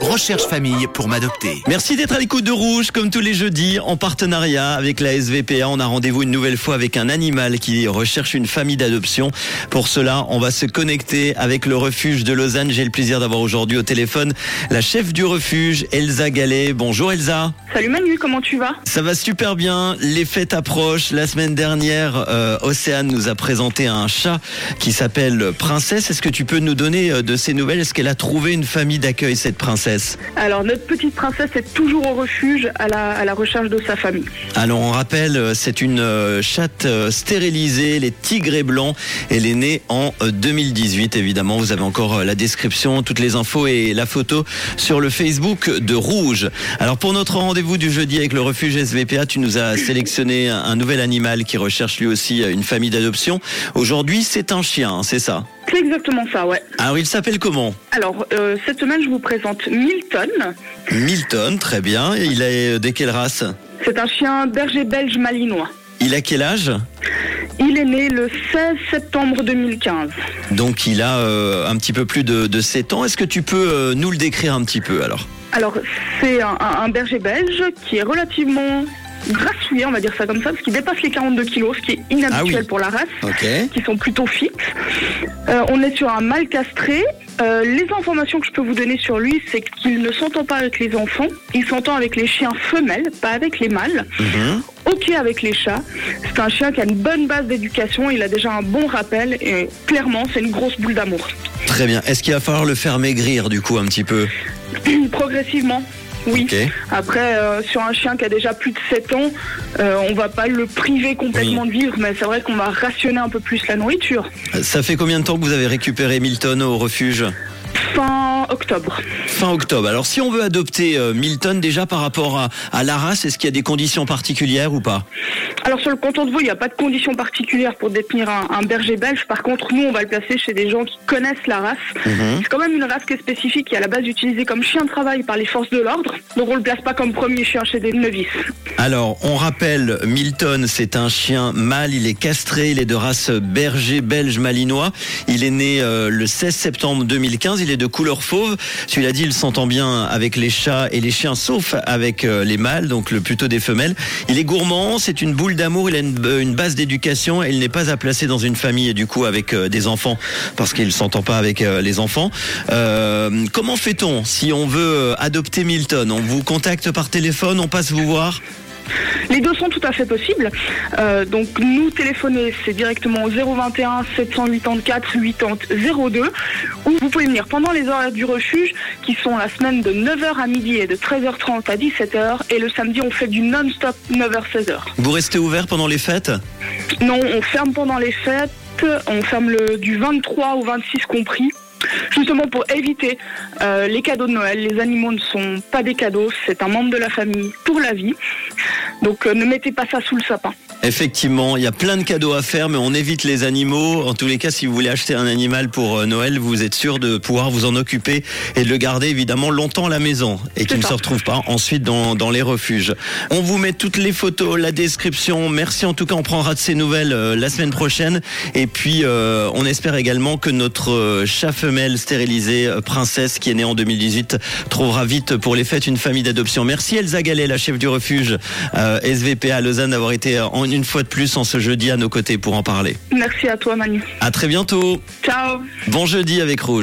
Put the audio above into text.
Recherche famille pour m'adopter. Merci d'être à l'écoute de Rouge, comme tous les jeudis, en partenariat avec la SVPA. On a rendez-vous une nouvelle fois avec un animal qui recherche une famille d'adoption. Pour cela, on va se connecter avec le refuge de Lausanne. J'ai le plaisir d'avoir aujourd'hui au téléphone la chef du refuge, Elsa Gallet. Bonjour Elsa. Salut Manu, comment tu vas? Ça va super bien. Les fêtes approchent. La semaine dernière, euh, Océane nous a présenté un chat qui s'appelle Princesse. Est-ce que tu peux nous donner euh, de ces nouvelles? Est-ce qu'elle a trouvé une famille d'accueil, cette princesse Alors notre petite princesse est toujours au refuge à la, à la recherche de sa famille. Alors on rappelle, euh, c'est une euh, chatte euh, stérilisée, les tigres blancs. Elle est née en euh, 2018 évidemment. Vous avez encore la description, toutes les infos et la photo sur le Facebook de Rouge. Alors pour notre rendez-vous du jeudi avec le refuge SVPA, tu nous as sélectionné un nouvel animal qui recherche lui aussi une famille d'adoption. Aujourd'hui c'est un chien, hein, c'est ça? C'est exactement ça, ouais. Alors il s'appelle comment Alors euh, cette semaine je vous présente Milton. Milton, très bien. Il est de quelle race C'est un chien berger belge malinois. Il a quel âge Il est né le 16 septembre 2015. Donc il a euh, un petit peu plus de, de 7 ans. Est-ce que tu peux euh, nous le décrire un petit peu alors? Alors c'est un berger belge qui est relativement grassouillet, on va dire ça comme ça, parce qu'il dépasse les 42 kilos, ce qui est inhabituel Ah oui. pour la race. Qui sont plutôt fixes. Euh, on est sur un mâle castré. Euh, les informations que je peux vous donner sur lui, c'est qu'il ne s'entend pas avec les enfants, il s'entend avec les chiens femelles, pas avec les mâles. Mhm. Ok avec les chats. C'est un chien qui a une bonne base d'éducation, il a déjà un bon rappel et clairement c'est une grosse boule d'amour. Très bien. Est-ce qu'il va falloir le faire maigrir du coup un petit peu? Progressivement. Oui. Après, euh, sur un chien qui a déjà plus de 7 ans, euh, on va pas le priver complètement de vivre, mais c'est vrai qu'on va rationner un peu plus la nourriture. Ça fait combien de temps que vous avez récupéré Milton au refuge? Fin octobre. Fin octobre. Alors si on veut adopter euh, Milton déjà par rapport à, à la race, est-ce qu'il y a des conditions particulières ou pas? Alors sur le canton de Vaud, il n'y a pas de conditions particulières pour détenir un, un berger belge. Par contre, nous, on va le placer chez des gens qui connaissent la race. Mhm. C'est quand même une race qui est spécifique, qui est à la base utilisée comme chien de travail par les forces de l'ordre. Donc on le place pas comme premier chien chez des novices. Alors, on rappelle, Milton, c'est un chien mâle, il est castré, il est de race berger belge malinois. Il est né euh, le 16 septembre 2015, il est de couleur fauve. Celui-là dit, il s'entend bien avec les chats et les chiens, sauf avec euh, les mâles, donc le plutôt des femelles. Il est gourmand, c'est une boule d'amour, il a une, euh, base d'éducation il n'est pas à placer dans une famille et du coup avec euh, des enfants, parce qu'il s'entend pas avec les enfants. Comment fait-on si on veut adopter Milton? On vous contacte par téléphone, on passe vous voir? Les deux sont tout à fait possibles. Euh, donc nous téléphoner, c'est directement au 021 784 80 02 ou vous pouvez venir pendant les horaires du refuge qui sont la semaine de 9h à midi et de 13h30 à 17h et le samedi on fait du non-stop 9h-16h. Vous restez ouvert pendant les fêtes? Non, on ferme pendant les fêtes, on ferme le, du 23 au 26 compris. Justement pour éviter euh, les cadeaux de Noël. Les animaux ne sont pas des cadeaux, c'est un membre de la famille pour la vie. Donc euh, ne mettez pas ça sous le sapin. Effectivement, il y a plein de cadeaux à faire, mais on évite les animaux. En tous les cas, si vous voulez acheter un animal pour euh, Noël, vous êtes sûr de pouvoir vous en occuper et de le garder évidemment longtemps à la maison et qu'il ne ça. se retrouve pas ensuite dans, dans les refuges. On vous met toutes les photos, la description. Merci en tout cas, on prendra de ces nouvelles euh, la semaine prochaine. Et puis, euh, on espère également que notre euh, chat femelle stérilisée, Princesse, qui est née en 2018, trouvera vite pour les fêtes une famille d'adoption. Merci Elsa Gallet, la chef du refuge euh, SVP à Lausanne, d'avoir été en une fois de plus en ce jeudi à nos côtés pour en parler. Merci à toi Manu. À très bientôt. Ciao Bon jeudi avec Rouge.